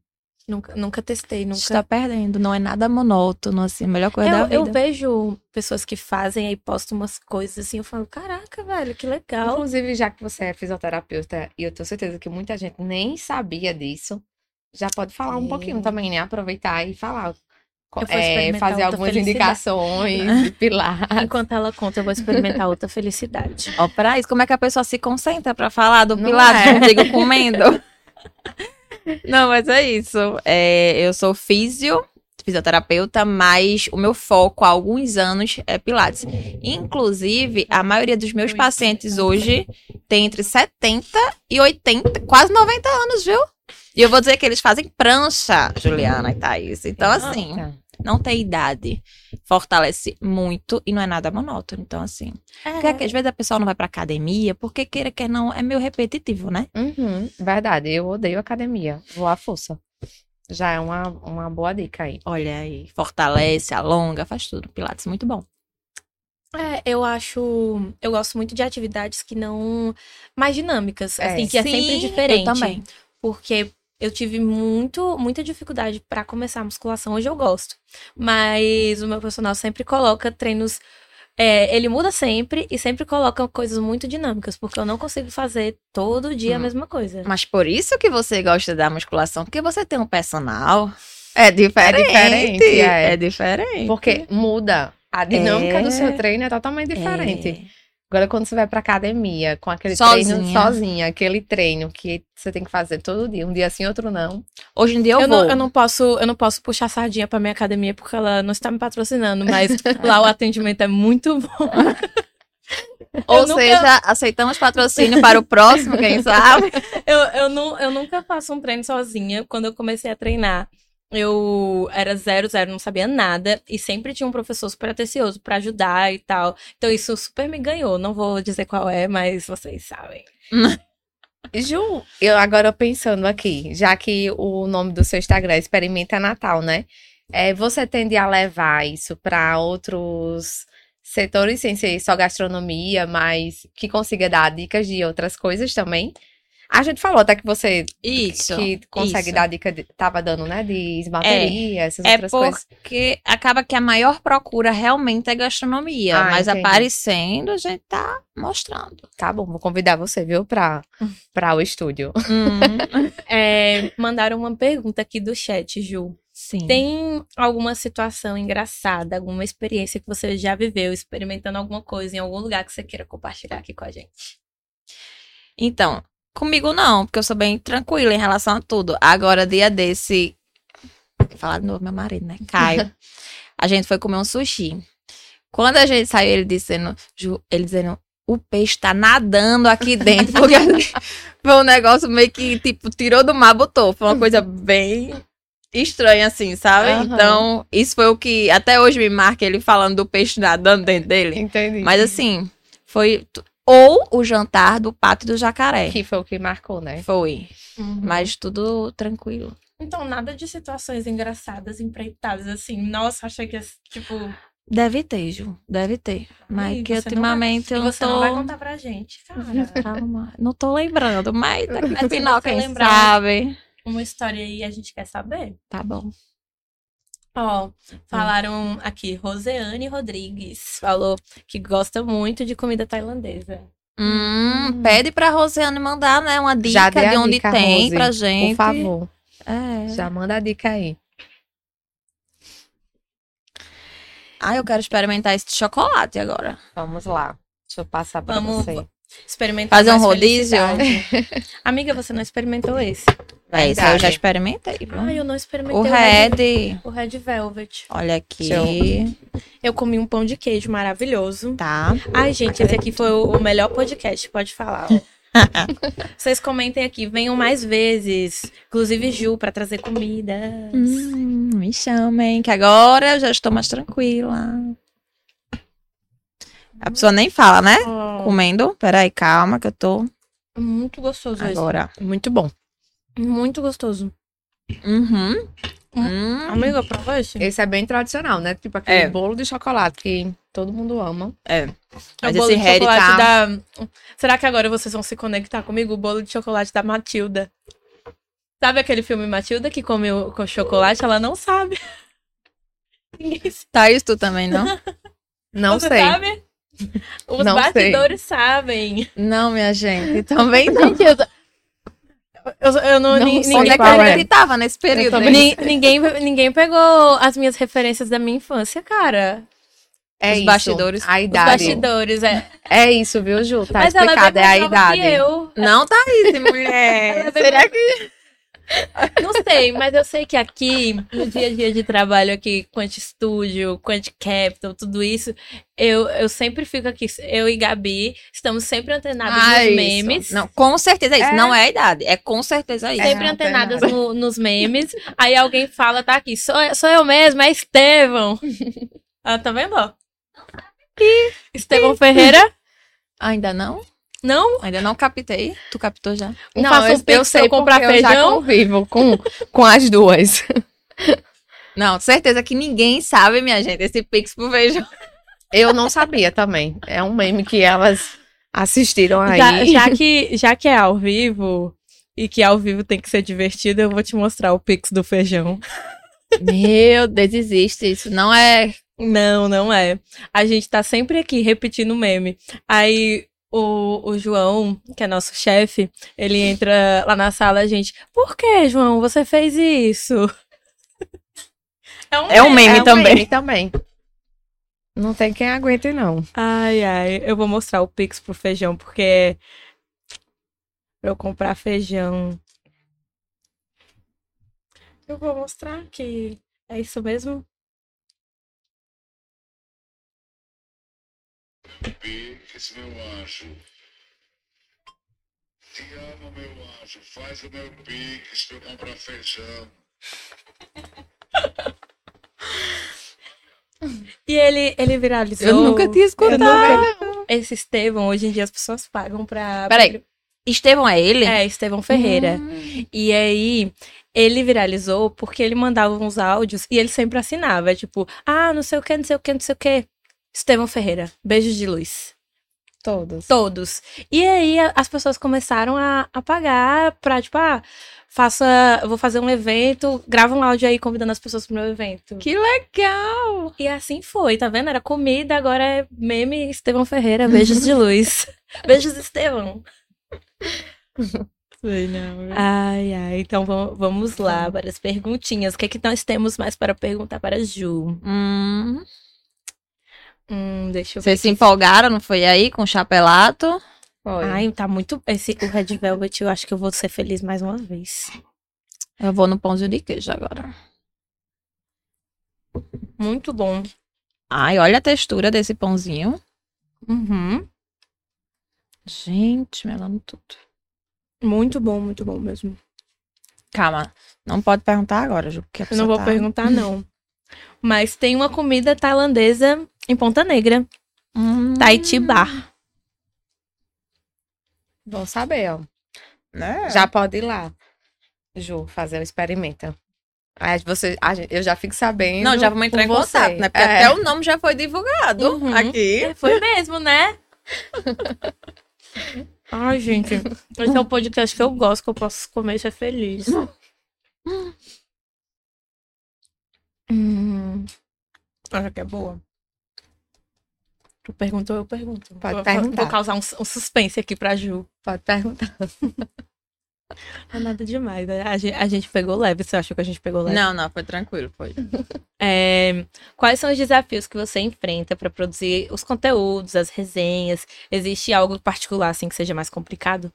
Nunca, nunca testei, nunca.
Está perdendo, não é nada monótono, assim, a melhor coisa da
Eu,
vida.
eu vejo pessoas que fazem aí postam umas coisas assim, eu falo, caraca, velho, que legal.
Inclusive, já que você é fisioterapeuta, e eu tenho certeza que muita gente nem sabia disso, já pode falar um
Sim.
pouquinho também, né? Aproveitar e falar. É, fazer algumas
felicidade.
indicações de Pilates.
Enquanto ela conta, eu vou experimentar outra felicidade.
Ó, pra isso, como é que a pessoa se concentra pra falar do Pilates?
é.
Digo comendo. *laughs* Não, mas é isso. É, eu sou físio, fisioterapeuta, mas o meu foco há alguns anos é Pilates. Inclusive, a maioria dos meus pacientes hoje tem entre 70 e 80, quase 90 anos, viu? E eu vou dizer que eles fazem prancha, Juliana e Thaís. Então, assim, não tem idade. Fortalece muito e não é nada monótono. Então, assim. Porque
É.
às vezes a pessoa não vai pra academia, porque queira que não, é meio repetitivo, né?
Uhum, verdade, eu odeio academia. Vou à força. Já é uma, uma boa dica aí.
Olha aí, fortalece, alonga, faz tudo. Pilates muito bom.
É, eu acho. Eu gosto muito de atividades que não. mais dinâmicas.
É.
Assim, que é
Sim,
sempre diferente.
eu também.
Porque eu tive muito, muita dificuldade pra começar a musculação. Hoje eu gosto. Mas o meu personal sempre coloca treinos. é, ele muda sempre e sempre coloca coisas muito dinâmicas, porque eu não consigo fazer todo dia a
Hum.
mesma coisa.
Mas por isso que você gosta da musculação, porque você tem um personal. É diferente.
diferente, é.
É diferente.
Porque muda. A dinâmica
É.
do seu treino é totalmente diferente. Agora, quando você vai pra academia, com aquele
Sozinha.
treino sozinha, aquele treino que você tem que fazer todo dia, um dia sim, outro não.
Hoje em dia eu,
Eu,
vou.
não, eu não posso, eu não posso puxar sardinha pra minha academia porque ela não está me patrocinando, mas *laughs* lá o atendimento é muito bom.
Ou
eu nunca-
seja, aceitamos patrocínio para o próximo, quem *laughs* sabe?
Eu, eu, não, eu nunca faço um treino sozinha. Quando eu comecei a treinar, eu era zero, zero, não sabia nada. E sempre tinha um professor super atencioso pra ajudar e tal. Então isso super me ganhou. Não vou dizer qual é, mas vocês sabem. *laughs*
Ju, eu agora pensando aqui, já que o nome do seu Instagram é Experimenta Natal, né? É, você tende a levar isso para outros setores, sem ser só gastronomia, mas que consiga dar dicas de outras coisas também? A gente falou até que você
Isso.
que consegue
isso.
dar dica, de, tava dando, né? De esmalteria, essas
É
outras coisas.
porque acaba que a maior procura realmente é gastronomia.
Ah,
mas
entendi.
aparecendo, a gente tá mostrando.
Tá bom, vou convidar você, viu, pra, pra o estúdio.
Hum, *laughs*
É, mandaram uma pergunta aqui do chat, Ju.
sim.
Tem alguma situação engraçada, alguma experiência que você já viveu experimentando alguma coisa em algum lugar que você queira compartilhar aqui com a gente?
Então, comigo não, porque eu sou bem tranquila em relação a tudo. Agora, dia desse. Falar de novo, meu marido, né? Caio. a gente foi comer um sushi. Quando a gente saiu, ele dizendo, ele dizendo, o peixe tá nadando aqui dentro. Porque *laughs* foi um negócio meio que, tipo, tirou do mar, botou. Foi uma coisa bem estranha, assim, sabe?
Aham.
Então, isso foi o que até hoje me marca ele falando do peixe nadando dentro dele.
Entendi.
Mas assim, foi. Ou o jantar do pato e do jacaré.
que foi o que marcou, né?
Foi.
Uhum.
Mas tudo tranquilo.
Então, nada de situações engraçadas, empreitadas, assim. Nossa, achei que, tipo,
Deve ter, Ju. Deve ter. Mas
Ai,
que
você não vai-
ultimamente eu não
você
tô.
não vai contar pra gente, cara. *laughs*
Calma. Não tô lembrando, mas *laughs* daqui no final,
você
quem
lembrar-
sabe.
Uma história aí a gente quer saber.
Tá bom.
Ó, falaram aqui, Roseane Rodrigues falou que gosta muito de comida tailandesa.
Hum, pede pra Rosiane mandar, né? Uma dica de onde
dica,
tem
Rose,
pra gente.
Por favor,
É.
já manda a dica aí.
Ah, eu quero experimentar esse chocolate agora.
Vamos lá. Deixa eu passar pra
Vamos
você.
experimentar
Fazer um rodízio? *laughs*
Amiga, você não experimentou esse?
É, isso aí eu já experimentei.
Ai, eu não experimentei
o Red.
O Red Velvet.
Olha aqui.
Eu comi um pão de queijo maravilhoso.
Tá.
Ai, gente, esse aqui foi o o melhor podcast, pode falar. *laughs* Vocês comentem aqui, venham mais vezes. Inclusive Ju, pra trazer comida.
Hum, me chamem, que agora eu já estou mais tranquila. A pessoa nem fala, né? Comendo. Peraí, calma, que eu tô
Muito gostoso esse.
agora.
Muito bom.
Muito gostoso.
Uhum. Hum.
Amiga, prova esse.
Esse é bem tradicional, né? Tipo aquele
É.
bolo de chocolate que todo mundo ama.
É.
É
Mas
o bolo
esse
de chocolate
tá...
da. Será que agora vocês vão se conectar comigo? O bolo de chocolate da Matilda. Sabe aquele filme Matilda que comeu com chocolate? Ela não sabe. *laughs*
Tá isso tu também, não? *laughs*
Não
Você
sei.
sabe? Os
Não sei.
bastidores sabem.
não, minha gente. Também *laughs* não.
Eu, eu, não.
Não
ni- ninguém,
Onde é nesse período?
ni- ninguém, ninguém pegou as minhas referências da minha infância, cara.
É
Os
isso.
bastidores.
A
Os
idade.
bastidores, é.
É isso, viu, Ju? Tá
Mas é
explicado, é, a idade.
que eu.
Não tá isso, *laughs* mulher.
é
Será que...
Não sei, mas eu sei que aqui, no dia a dia de trabalho aqui, Quant Studio, Quant Capital, tudo isso, eu, eu sempre fico aqui, eu e Gabi, estamos sempre antenadas
Ah,
nos
isso.
memes.
Não, com certeza é isso.
É.
Não é a idade. É com certeza isso.
Sempre
É,
antenadas no- nos memes. Aí alguém fala, tá aqui, sou, sou eu mesmo, é Estevão. *laughs* Ah, tá vendo? ó? Estevão Ferreira.
Ainda não?
Não?
Ainda não captei. Tu captou já?
Não,
Não,
faça um
eu, eu sei
eu comprar
porque eu já
feijão.
convivo com, com as duas. *laughs*
Não, certeza que ninguém sabe, minha gente, esse Pix pro feijão.
Eu não sabia também. É um meme que elas assistiram aí.
Já, já que, já que é ao vivo e que ao vivo tem que ser divertido, eu vou te mostrar o Pix do feijão.
Meu Deus, existe. Isso não é.
Não, não é. A gente tá sempre aqui repetindo o meme. Aí o, o João, que é nosso chefe, ele entra lá na sala, a gente, por que, João, você fez isso? *laughs* É um
É um meme
É um
também.
meme também. Não tem quem aguente, não.
Ai, ai, eu vou mostrar o Pix pro feijão, porque pra eu comprar feijão. Eu vou mostrar que é isso mesmo.
Pix, meu anjo. Te amo, meu anjo. Faz o meu Pix pra eu comprar feijão.
E ele, ele viralizou.
Eu nunca tinha escutado.
Nunca- Esse Estevão, hoje em dia as pessoas pagam pra.
Peraí. Estevão é ele?
É, Estevão Ferreira.
Hum.
E aí, ele viralizou porque ele mandava uns áudios e ele sempre assinava. Tipo, ah, não sei o que, não sei o que, não sei o que. Estevão Ferreira, beijos de luz.
Todos.
Todos. E aí as pessoas começaram a, a pagar pra, tipo, ah, faça. Vou fazer um evento, grava um áudio aí convidando as pessoas pro meu evento.
Que legal!
E assim foi, tá vendo? Era comida, agora é meme Estevão Ferreira, beijos de luz. *laughs* beijos, Estevão. *laughs*
Sei não.
Ai, ai, então vamos, vamos lá para as perguntinhas. O que é que nós temos mais para perguntar para a Ju?
Hum,
Hum, deixa eu ver.
vocês se empolgaram, não foi aí com o chapelato?
Foi.
Ai, tá muito. Esse, o Red Velvet, eu acho que eu vou ser feliz mais uma vez.
Eu vou no pãozinho de queijo agora.
Muito bom.
Ai, olha a textura desse pãozinho.
Uhum.
Gente, melando tudo.
Muito bom, muito bom mesmo.
Calma, não pode perguntar agora, Ju, porque a
Eu não vou
tá...
perguntar, não. *laughs* Mas tem uma comida tailandesa em Ponta Negra,
Hum,
Tahiti Bar.
Bom saber, ó.
né?
Já pode ir lá, Ju, fazer o experimento. Aí você, eu já fico sabendo.
Não, já vamos entrar em
você.
contato, né? Porque
É.
até o nome já foi divulgado
Uhum.
aqui.
É, Foi mesmo, né? *laughs* Ai, gente. Esse é o podcast que eu gosto, que eu posso comer e ser feliz. Hum. Acho que é boa. Tu perguntou, eu pergunto.
Pode
Vou-
perguntar.
Vou causar um, um suspense aqui pra Ju.
Pode perguntar.
Não *laughs* é nada demais. né? A gente, a gente pegou leve. Você achou que a gente pegou leve?
Não, não, foi tranquilo, foi. *laughs*
É, quais são os desafios que você enfrenta para produzir os conteúdos, as resenhas? Existe algo particular assim que seja mais complicado?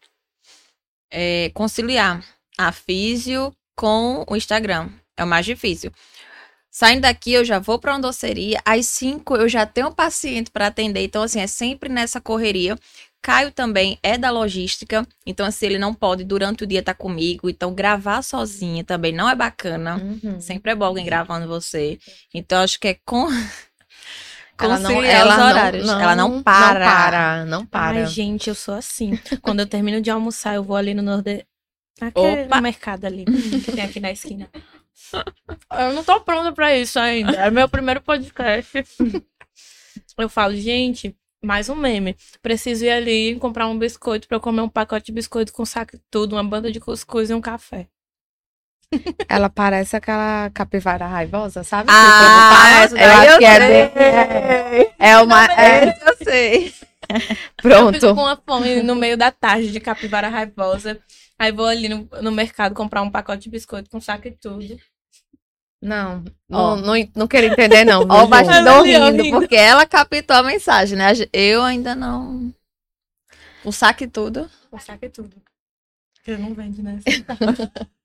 É, conciliar a físio com o Instagram. É o mais difícil. Saindo daqui, eu já vou para uma doceria. Às 5 eu já tenho um paciente para atender. Então, assim, é sempre nessa correria. Caio também é da logística. Então, assim, ele não pode durante o dia estar comigo. Então, gravar sozinha também não é bacana.
Uhum.
Sempre é bom alguém gravando você. Então, acho que é com. *laughs*
Ela não, ela
os
não-
horários.
não,
ela não para.
Não para, não para.
Ai, gente, eu sou assim. *laughs* Quando eu termino de almoçar, eu vou ali no Nordeste. Aquele
Opa!
mercado ali, que tem aqui na esquina. Eu não tô pronta pra isso ainda. É meu primeiro podcast. Eu falo, gente, mais um meme. Preciso ir ali comprar um biscoito pra eu comer um pacote de biscoito com saco de tudo, uma banda de cuscuz e um café.
Ela parece aquela capivara raivosa, sabe?
Ah,
Que o povo fala. eu acho que é, é, é uma. é-
eu sei. *laughs*
Eu fico
pronto.
com uma fome no meio da tarde de capivara raivosa. Aí vou ali no, no mercado comprar um pacote de biscoito com saco e tudo.
Não,
Ó.
não, não, não queria entender, não. *laughs*
Ó, o bastidor rindo,
rindo.
porque ela captou a mensagem, né? Eu ainda não. O saque tudo.
Com saco e tudo. Porque não vende, né? *laughs*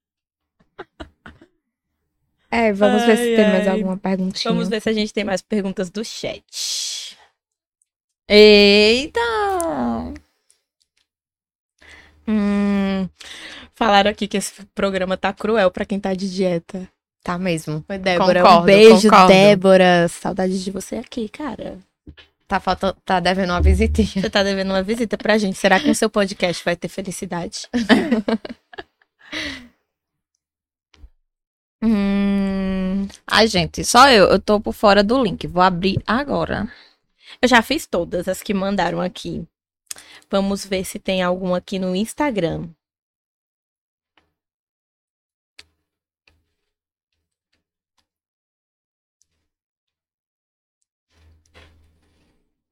É, vamos ver se
Ai,
tem mais
ai.
alguma perguntinha.
Vamos ver se a gente tem mais perguntas do chat.
Eita!
Hum, falaram aqui que esse programa tá cruel pra quem tá de dieta.
Tá mesmo.
Foi Débora.
Concordo,
um beijo,
concordo.
Débora. Saudades de você aqui, cara.
Tá, falta, tá devendo uma visitinha.
Você tá devendo uma visita pra gente. Será que o seu podcast vai ter felicidade? *laughs* hum,
Ai, gente, só eu. Eu tô por fora do link. Vou abrir agora.
eu já fiz todas as que mandaram aqui. Vamos ver se tem alguma aqui no Instagram.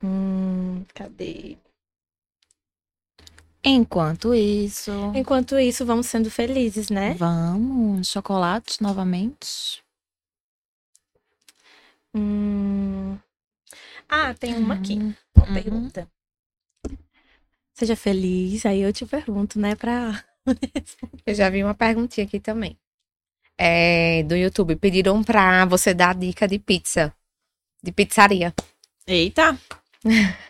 Hum, cadê?
Enquanto isso.
Enquanto isso, vamos sendo felizes, né?
Vamos, chocolates novamente.
Hum. Ah, tem uma aqui.
Hum,
Uma
Uhum.
pergunta. Seja feliz, aí eu te pergunto, né? Pra. *laughs*
Eu já vi uma perguntinha aqui também. É, do YouTube. Pediram pra você dar dica de pizza. De pizzaria.
Eita. *laughs*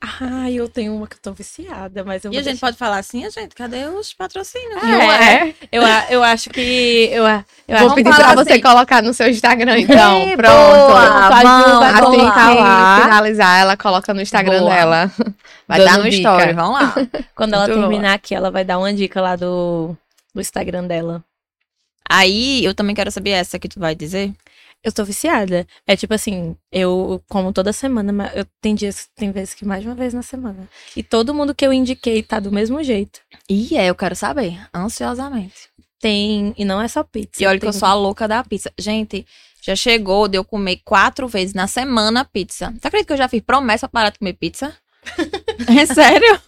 Ah, eu tenho uma que eu tô viciada, mas eu
E a gente
deixar-
pode falar assim, a gente, cadê os patrocínios?
Não é? Eu, eu acho que. Eu, eu
Vou pedir pra você
assim.
colocar no seu Instagram, então.
Ei,
Pronto.
boa, vamos,
vai
Assim que
lá.
finalizar, ela coloca no Instagram
Boa.
dela.
Vai
Dando
dar no
dica.
story, vamos lá. *laughs*
Quando ela
Muito
terminar aqui, ela vai dar uma dica lá do, do Instagram dela.
Aí, eu também quero saber essa que tu vai dizer.
Eu tô viciada. É tipo assim, eu como toda semana, mas eu, tem dias, tem vezes que mais de uma vez na semana. E todo mundo que eu indiquei tá do mesmo jeito.
E é, eu quero saber, ansiosamente.
Tem, e não é só pizza.
E olha que
tem-
eu sou a louca da pizza. Gente, já chegou de eu comer quatro vezes na semana pizza. Você acredita que eu já fiz promessa para parar de comer pizza? *laughs* é sério?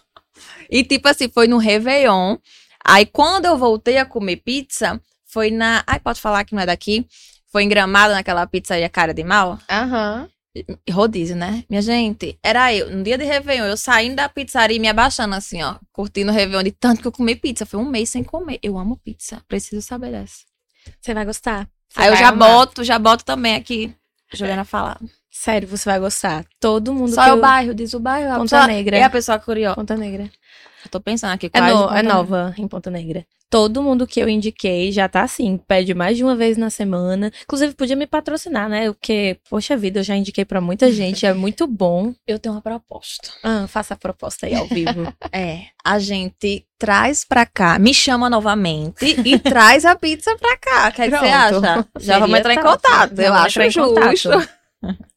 E tipo assim, foi no Réveillon. Aí quando eu voltei a comer pizza, foi na. Ai, pode falar que não é daqui? Foi em Gramado, naquela pizzaria Cara de Mal.
Aham.
Rodízio, né? Minha gente, era eu, no dia de Réveillon, eu saindo da pizzaria e me abaixando assim, ó, curtindo o Réveillon de tanto que eu comi pizza. Foi um mês sem comer. Eu amo pizza. Preciso saber dessa.
Você vai gostar. Você
Aí eu
vai
já
amar.
boto, já boto também aqui. Juliana falar.
Sério, você vai gostar. Todo mundo
Só é o
eu-
bairro, diz o bairro. a
Ponta
pessoa-
Negra.
É a pessoa curiosa.
Ponta Negra.
Eu tô pensando aqui,
É, no- é nova em Ponta Negra. Todo mundo que eu indiquei já tá assim, pede mais de uma vez na semana. Inclusive, podia me patrocinar, né? Porque, poxa vida, eu já indiquei pra muita *laughs* gente, é muito bom.
Eu tenho uma proposta.
Ah, faça a proposta aí ao vivo. *laughs*
É, a gente traz pra cá, me chama novamente e *laughs* traz a pizza pra cá. O que, é você acha? Já vamos entrar em contato. Eu acho
entrar em contato.
justo.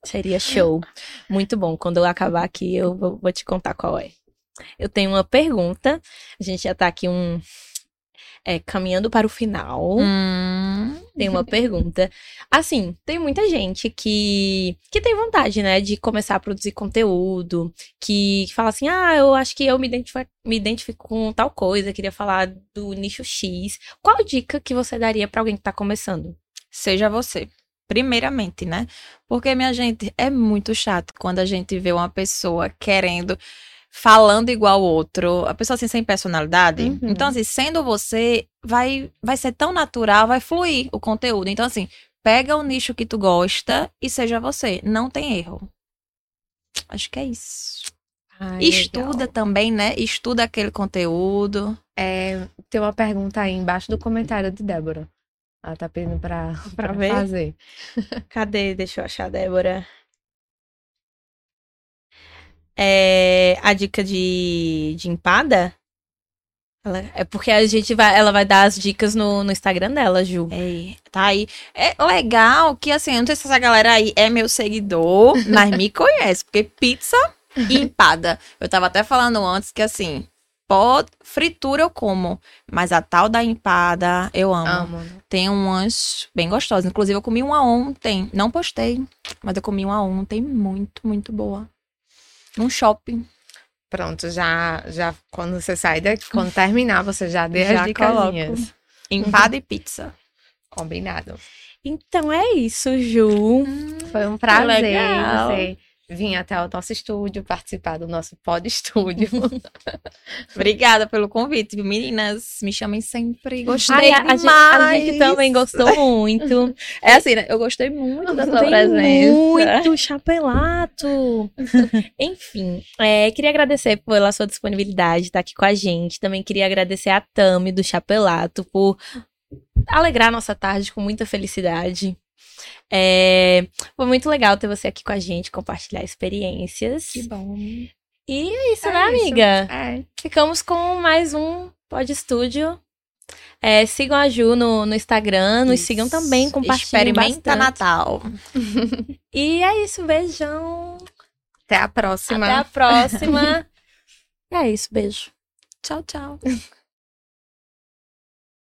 Seria show. Muito bom. Quando eu acabar aqui, eu vou, vou te contar qual é. Eu tenho uma pergunta. A gente já tá aqui um. é, caminhando para o final.
Hum,
Tem uma *laughs* pergunta. Assim, tem muita gente que, que tem vontade, né, de começar a produzir conteúdo, que fala assim: ah, eu acho que eu me identifico, me identifico com tal coisa, queria falar do nicho X. Qual dica que você daria pra alguém que tá começando?
seja você. Primeiramente, né? Porque, minha gente, é muito chato quando a gente vê uma pessoa querendo, falando igual o outro, a pessoa assim sem personalidade.
Uhum.
Então, assim, sendo você, vai, vai ser tão natural, vai fluir o conteúdo. Então, assim, pega o nicho que tu gosta e seja você. Não tem erro. Acho que é isso. Estuda
legal.
também, né? Estuda aquele conteúdo.
É, tem uma pergunta aí embaixo do comentário de Débora. Ela tá pedindo pra, pra
ver?
fazer.
Cadê? Deixa eu achar, Débora. É, a dica de, de empada? Ela- é porque a gente vai, ela vai dar as dicas no, no Instagram dela, Ju.
É, tá aí. É legal que, assim, eu não sei se essa galera aí é meu seguidor, *laughs* mas me conhece, porque pizza e empada. Eu tava até falando antes que, assim, pode, fritura eu como, mas a tal da empada eu amo.
Amo.
Tem umas bem gostosas. Inclusive, eu comi uma ontem. Não postei, mas eu comi uma ontem muito, muito boa. Num shopping.
Pronto, já, já quando você sair daqui, quando terminar, você já
Já
as dicasinhas.
Empada e pizza.
Combinado.
Então é isso, Ju.
Foi um prazer
legal.
você vir até o nosso estúdio, participar do nosso pod estúdio. *laughs*
Obrigada pelo convite, meninas. Me chamem sempre. Gostei
Ai, a, gente, a gente também gostou muito.
É assim, né? Eu gostei muito da sua presença.
muito chapelato. *laughs* Enfim, é, queria agradecer pela sua disponibilidade de estar aqui com a gente. Também queria agradecer a Tami do Chapelato por alegrar nossa tarde com muita felicidade. É, foi muito legal ter você aqui com a gente, compartilhar experiências.
Que bom.
E é isso,
É
né,
isso.
amiga?
É.
Ficamos com mais um Pod Estúdio. É, sigam a Ju no, no Instagram, nos sigam também, compartilhem
Experimenta
bastante.
Natal. *laughs*
E é isso, beijão.
Até a próxima.
Até a próxima. *laughs* é isso, beijo.
Tchau, tchau. *laughs*